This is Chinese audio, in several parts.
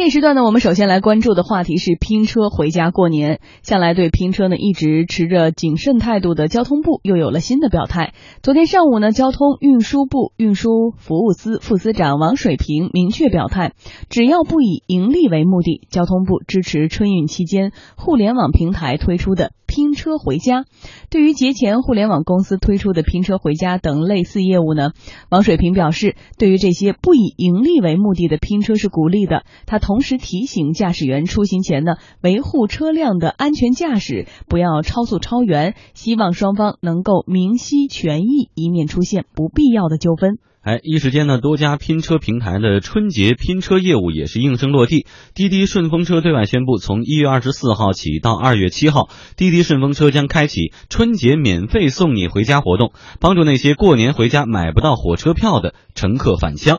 这时段呢，我们首先来关注的话题是拼车回家过年。向来对拼车呢一直持着谨慎态度的交通部又有了新的表态。昨天上午呢，交通运输部运输服务司副司长王水平明确表态，只要不以盈利为目的，交通部支持春运期间互联网平台推出的拼车回家。对于节前互联网公司推出的拼车回家等类似业务呢，王水平表示，对于这些不以盈利为目的的拼车是鼓励的。他同同时提醒驾驶员出行前呢，维护车辆的安全驾驶，不要超速超员，希望双方能够明晰权益，以免出现不必要的纠纷。哎，一时间呢，多家拼车平台的春节拼车业务也是应声落地。滴滴顺风车对外宣布，从一月二十四号起到二月七号，滴滴顺风车将开启春节免费送你回家活动，帮助那些过年回家买不到火车票的乘客返乡。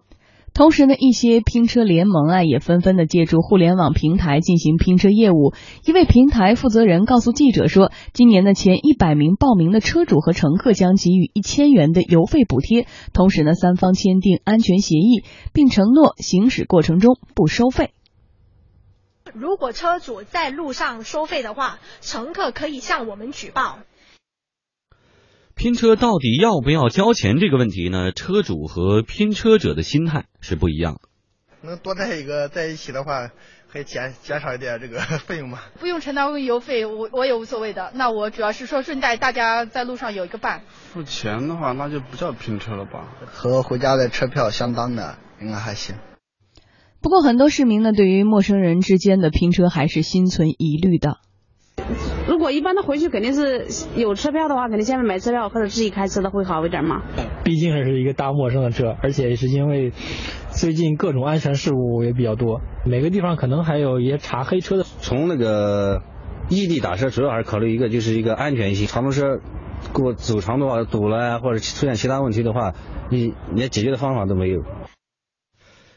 同时呢，一些拼车联盟啊也纷纷的借助互联网平台进行拼车业务。一位平台负责人告诉记者说，今年的前一百名报名的车主和乘客将给予一千元的油费补贴。同时呢，三方签订安全协议，并承诺行驶过程中不收费。如果车主在路上收费的话，乘客可以向我们举报。拼车到底要不要交钱这个问题呢？车主和拼车者的心态是不一样的。能多带一个在一起的话，可以减减少一点这个费用吗？不用承担油费，我我也无所谓的。那我主要是说顺带大家在路上有一个伴。付钱的话，那就不叫拼车了吧？和回家的车票相当的，应该还行。不过很多市民呢，对于陌生人之间的拼车还是心存疑虑的。如果一般的回去肯定是有车票的话，肯定下面买车票或者自己开车的会好一点嘛。毕竟还是一个大陌生的车，而且是因为最近各种安全事故也比较多，每个地方可能还有一些查黑车的。从那个异地打车，主要还是考虑一个就是一个安全性。长途车过走长的话堵了或者出现其他问题的话，你连解决的方法都没有。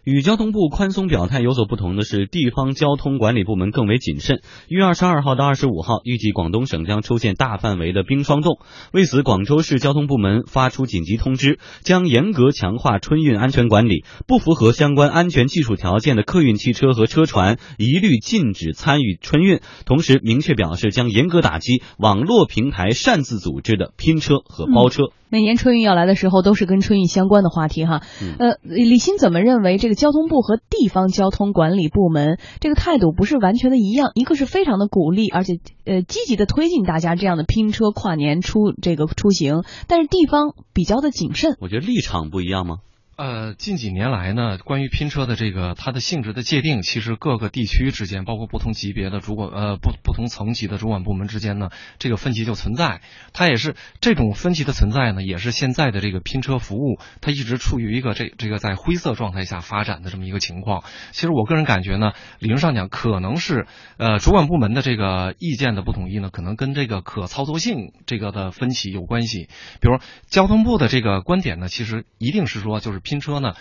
与交通部宽松表态有所不同的是，地方交通管理部门更为谨慎。一月二十二号到二十五号，预计广东省将出现大范围的冰霜冻。为此，广州市交通部门发出紧急通知，将严格强化春运安全管理。不符合相关安全技术条件的客运汽车和车船，一律禁止参与春运。同时，明确表示将严格打击网络平台擅自组织的拼车和包车。每年春运要来的时候，都是跟春运相关的话题哈。呃，李欣怎么认为这个交通部和地方交通管理部门这个态度不是完全的一样？一个是非常的鼓励，而且呃积极的推进大家这样的拼车跨年出这个出行，但是地方比较的谨慎。我觉得立场不一样吗？呃，近几年来呢，关于拼车的这个它的性质的界定，其实各个地区之间，包括不同级别的主管呃不不同层级的主管部门之间呢，这个分歧就存在。它也是这种分歧的存在呢，也是现在的这个拼车服务，它一直处于一个这这个在灰色状态下发展的这么一个情况。其实我个人感觉呢，理论上讲，可能是呃主管部门的这个意见的不统一呢，可能跟这个可操作性这个的分歧有关系。比如交通部的这个观点呢，其实一定是说就是。拼车呢，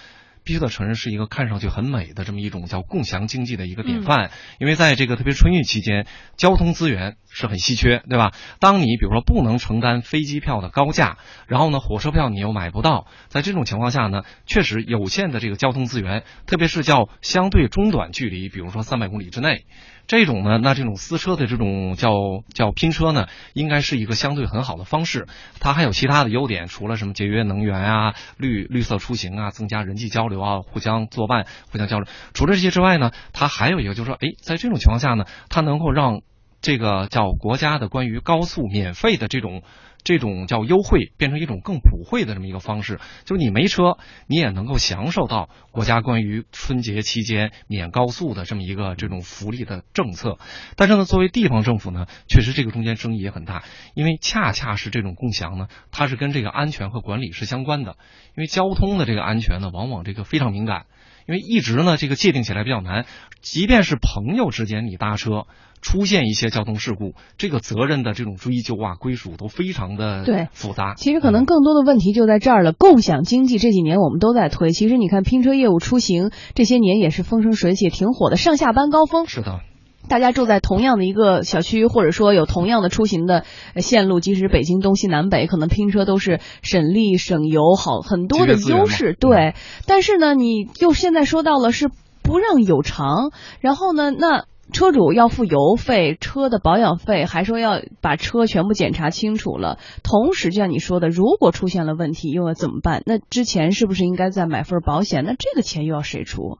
必须得承认是一个看上去很美的这么一种叫共享经济的一个典范。因为在这个特别春运期间，交通资源是很稀缺，对吧？当你比如说不能承担飞机票的高价，然后呢火车票你又买不到，在这种情况下呢，确实有限的这个交通资源，特别是叫相对中短距离，比如说三百公里之内。这种呢，那这种私车的这种叫叫拼车呢，应该是一个相对很好的方式。它还有其他的优点，除了什么节约能源啊、绿绿色出行啊、增加人际交流啊、互相作伴、互相交流。除了这些之外呢，它还有一个就是说，哎，在这种情况下呢，它能够让这个叫国家的关于高速免费的这种。这种叫优惠变成一种更普惠的这么一个方式，就是你没车，你也能够享受到国家关于春节期间免高速的这么一个这种福利的政策。但是呢，作为地方政府呢，确实这个中间争议也很大，因为恰恰是这种共享呢，它是跟这个安全和管理是相关的。因为交通的这个安全呢，往往这个非常敏感，因为一直呢这个界定起来比较难，即便是朋友之间你搭车。出现一些交通事故，这个责任的这种追究啊、归属都非常的对复杂。其实可能更多的问题就在这儿了。共享经济这几年我们都在推，其实你看拼车业务出行这些年也是风生水起，挺火的。上下班高峰是的，大家住在同样的一个小区，或者说有同样的出行的线路，即使北京东西南北，可能拼车都是省力省油，好很多的优势。对，但是呢，你就现在说到了是。不让有偿，然后呢，那。车主要付油费、车的保养费，还说要把车全部检查清楚了。同时，就像你说的，如果出现了问题，又要怎么办？那之前是不是应该再买份保险？那这个钱又要谁出？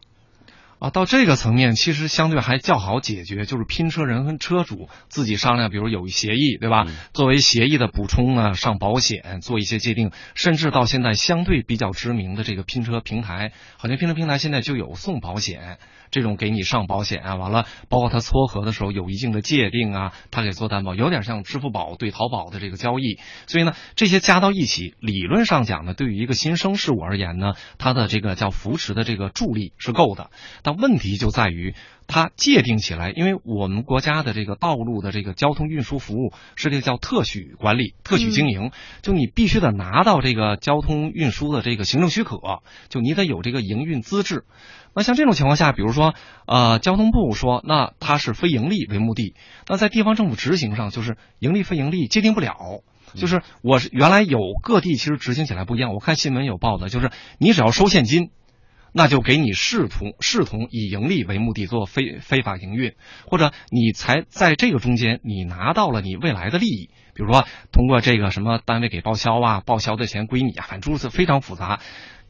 啊，到这个层面，其实相对还较好解决，就是拼车人跟车主自己商量，比如有一协议，对吧？作为协议的补充呢，上保险，做一些界定，甚至到现在相对比较知名的这个拼车平台，好像拼车平台现在就有送保险。这种给你上保险啊，完了，包括他撮合的时候有一定的界定啊，他给做担保，有点像支付宝对淘宝的这个交易。所以呢，这些加到一起，理论上讲呢，对于一个新生事物而言呢，它的这个叫扶持的这个助力是够的。但问题就在于它界定起来，因为我们国家的这个道路的这个交通运输服务是这个叫特许管理、特许经营，就你必须得拿到这个交通运输的这个行政许可，就你得有这个营运资质。那像这种情况下，比如说，呃，交通部说，那它是非盈利为目的，那在地方政府执行上，就是盈利非盈利界定不了。就是我是原来有各地其实执行起来不一样。我看新闻有报的，就是你只要收现金，那就给你视同视同以盈利为目的做非非法营运，或者你才在这个中间你拿到了你未来的利益，比如说通过这个什么单位给报销啊，报销的钱归你啊，反正诸如此非常复杂。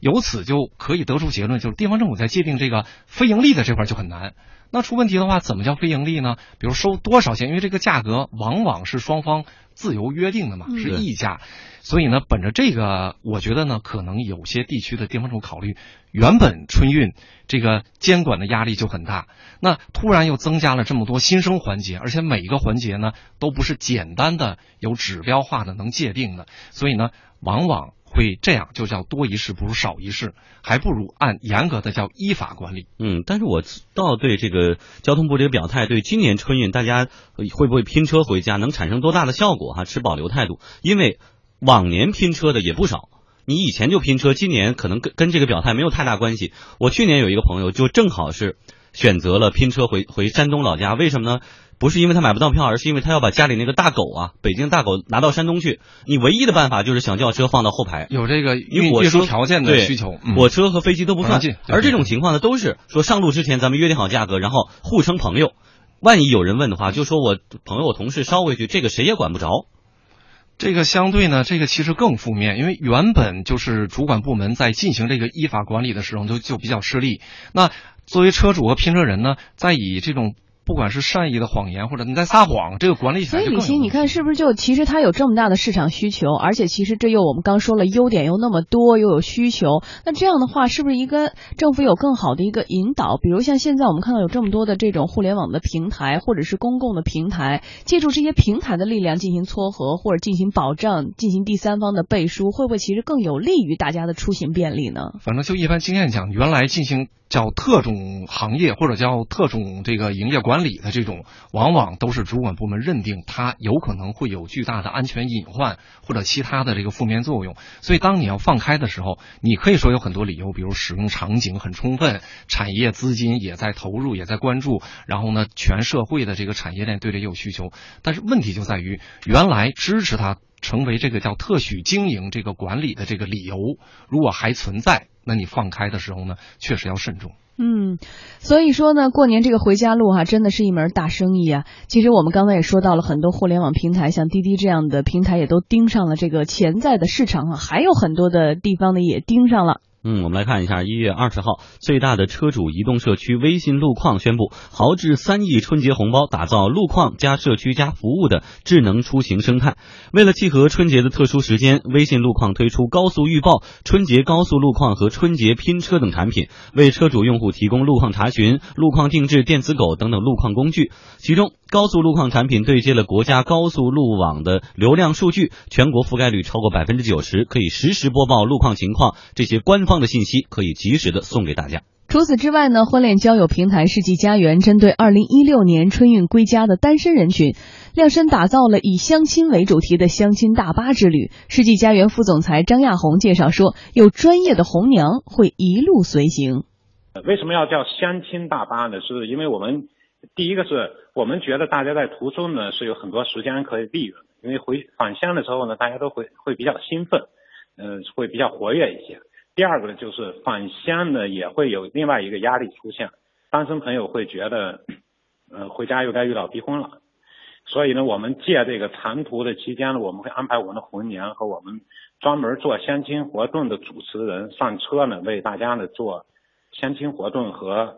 由此就可以得出结论，就是地方政府在界定这个非盈利的这块就很难。那出问题的话，怎么叫非盈利呢？比如收多少钱？因为这个价格往往是双方自由约定的嘛，是议价。所以呢，本着这个，我觉得呢，可能有些地区的地方政府考虑，原本春运这个监管的压力就很大，那突然又增加了这么多新生环节，而且每一个环节呢，都不是简单的有指标化的能界定的，所以呢，往往。会这样，就叫多一事不如少一事，还不如按严格的叫依法管理。嗯，但是我倒对这个交通部这个表态，对今年春运大家会不会拼车回家，能产生多大的效果哈，持保留态度。因为往年拼车的也不少，你以前就拼车，今年可能跟跟这个表态没有太大关系。我去年有一个朋友就正好是选择了拼车回回山东老家，为什么呢？不是因为他买不到票，而是因为他要把家里那个大狗啊，北京大狗拿到山东去。你唯一的办法就是想轿车放到后排，有这个运运输条件的需求。火车和飞机都不算。而这种情况呢，都是说上路之前咱们约定好价格，然后互称朋友。万一有人问的话，就说我朋友、我同事捎回去，这个谁也管不着。这个相对呢，这个其实更负面，因为原本就是主管部门在进行这个依法管理的时候就就比较吃力。那作为车主和拼车人呢，在以这种。不管是善意的谎言，或者你在撒谎，这个管理起来所以李欣，你看是不是就其实它有这么大的市场需求，而且其实这又我们刚说了优点又那么多，又有需求，那这样的话是不是一个政府有更好的一个引导？比如像现在我们看到有这么多的这种互联网的平台，或者是公共的平台，借助这些平台的力量进行撮合，或者进行保障，进行第三方的背书，会不会其实更有利于大家的出行便利呢？反正就一般经验讲，原来进行。叫特种行业或者叫特种这个营业管管理的这种，往往都是主管部门认定它有可能会有巨大的安全隐患或者其他的这个负面作用。所以当你要放开的时候，你可以说有很多理由，比如使用场景很充分，产业资金也在投入，也在关注，然后呢，全社会的这个产业链对这也有需求。但是问题就在于，原来支持它成为这个叫特许经营这个管理的这个理由，如果还存在。那你放开的时候呢，确实要慎重。嗯，所以说呢，过年这个回家路哈，真的是一门大生意啊。其实我们刚才也说到了很多互联网平台，像滴滴这样的平台也都盯上了这个潜在的市场啊，还有很多的地方呢也盯上了。嗯，我们来看一下，一月二十号，最大的车主移动社区微信路况宣布豪掷三亿春节红包，打造路况加社区加服务的智能出行生态。为了契合春节的特殊时间，微信路况推出高速预报、春节高速路况和春节拼车等产品，为车主用户提供路况查询、路况定制、电子狗等等路况工具。其中，高速路况产品对接了国家高速路网的流量数据，全国覆盖率超过百分之九十，可以实时播报路况情况。这些官方。的信息可以及时的送给大家。除此之外呢，婚恋交友平台世纪佳缘针对二零一六年春运归家的单身人群，量身打造了以相亲为主题的相亲大巴之旅。世纪佳缘副总裁张亚红介绍说，有专业的红娘会一路随行。为什么要叫相亲大巴呢？是因为我们第一个是我们觉得大家在途中呢是有很多时间可以利用，因为回返乡的时候呢，大家都会会比较兴奋，嗯，会比较活跃一些。第二个呢，就是返乡呢也会有另外一个压力出现，单身朋友会觉得，呃，回家又该遇到逼婚了。所以呢，我们借这个长途的期间呢，我们会安排我们的红娘和我们专门做相亲活动的主持人上车呢，为大家呢做相亲活动和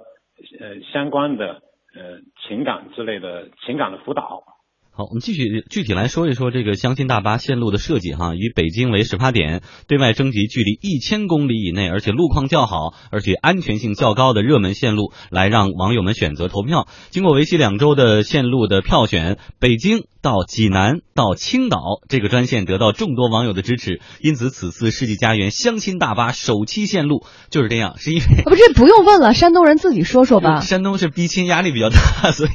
呃相关的呃情感之类的情感的辅导。好，我们继续具体来说一说这个相亲大巴线路的设计哈，以北京为始发点，对外征集距离一千公里以内，而且路况较好，而且安全性较高的热门线路，来让网友们选择投票。经过为期两周的线路的票选，北京到济南到青岛这个专线得到众多网友的支持，因此此次世纪佳缘相亲大巴首期线路就是这样，是因为啊，不，这不用问了，山东人自己说说吧。山东是逼亲压力比较大，所以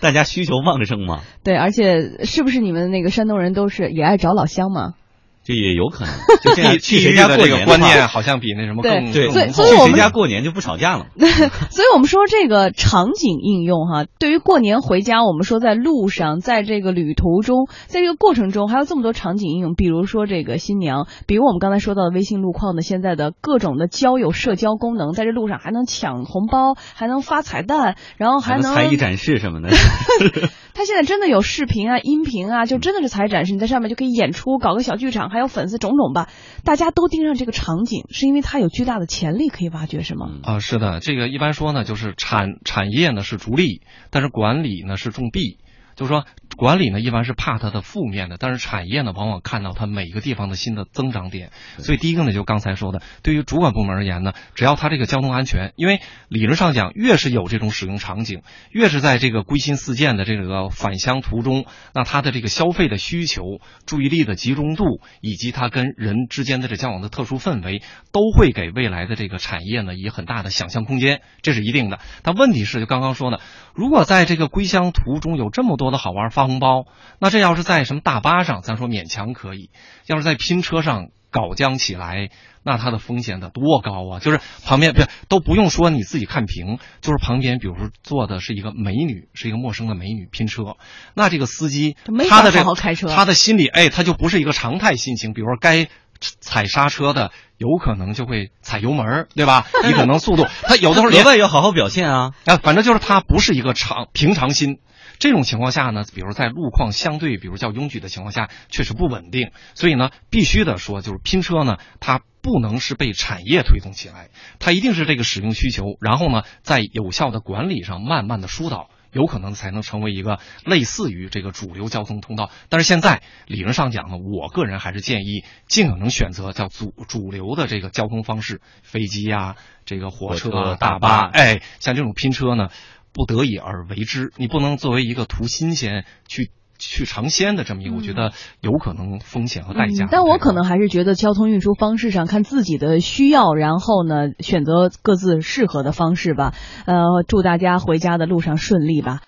大家需求旺盛嘛。对，而且。是不是你们那个山东人都是也爱找老乡嘛？这也有可能，就这样 去谁家过年，观念好像比那什么更对。所以，所以我们家过年就不吵架了。所以我们说这个场景应用哈，对于过年回家，我们说在路上，在这个旅途中，在这个过程中，还有这么多场景应用，比如说这个新娘，比如我们刚才说到的微信路况的现在的各种的交友社交功能，在这路上还能抢红包，还能发彩蛋，然后还能才艺展示什么的。他现在真的有视频啊、音频啊，就真的是才展示，你在上面就可以演出，搞个小剧场，还有粉丝种种吧。大家都盯上这个场景，是因为它有巨大的潜力可以挖掘，是吗？啊，是的，这个一般说呢，就是产产业呢是逐利，但是管理呢是重弊。就是说，管理呢一般是怕它的负面的，但是产业呢往往看到它每一个地方的新的增长点。所以第一个呢，就刚才说的，对于主管部门而言呢，只要它这个交通安全，因为理论上讲，越是有这种使用场景，越是在这个归心似箭的这个返乡途中，那它的这个消费的需求、注意力的集中度，以及它跟人之间的这交往的特殊氛围，都会给未来的这个产业呢以很大的想象空间，这是一定的。但问题是，就刚刚说的，如果在这个归乡途中有这么多。的好玩发红包，那这要是在什么大巴上，咱说勉强可以；要是在拼车上搞僵起来，那它的风险得多高啊！就是旁边不都不用说你自己看屏，就是旁边，比如说坐的是一个美女，是一个陌生的美女拼车，那这个司机他的这他的心里哎，他就不是一个常态心情。比如说该踩刹车的，有可能就会踩油门，对吧？你可能速度他有的时候额外要好好表现啊啊，反正就是他不是一个常平常心。这种情况下呢，比如在路况相对比如较拥挤的情况下，确实不稳定。所以呢，必须的说，就是拼车呢，它不能是被产业推动起来，它一定是这个使用需求，然后呢，在有效的管理上慢慢的疏导，有可能才能成为一个类似于这个主流交通通道。但是现在理论上讲呢，我个人还是建议尽可能选择叫主主流的这个交通方式，飞机呀，这个火车、大巴，哎，像这种拼车呢。不得已而为之，你不能作为一个图新鲜去去尝鲜的这么一个，我觉得有可能风险和代价。但我可能还是觉得交通运输方式上看自己的需要，然后呢选择各自适合的方式吧。呃，祝大家回家的路上顺利吧。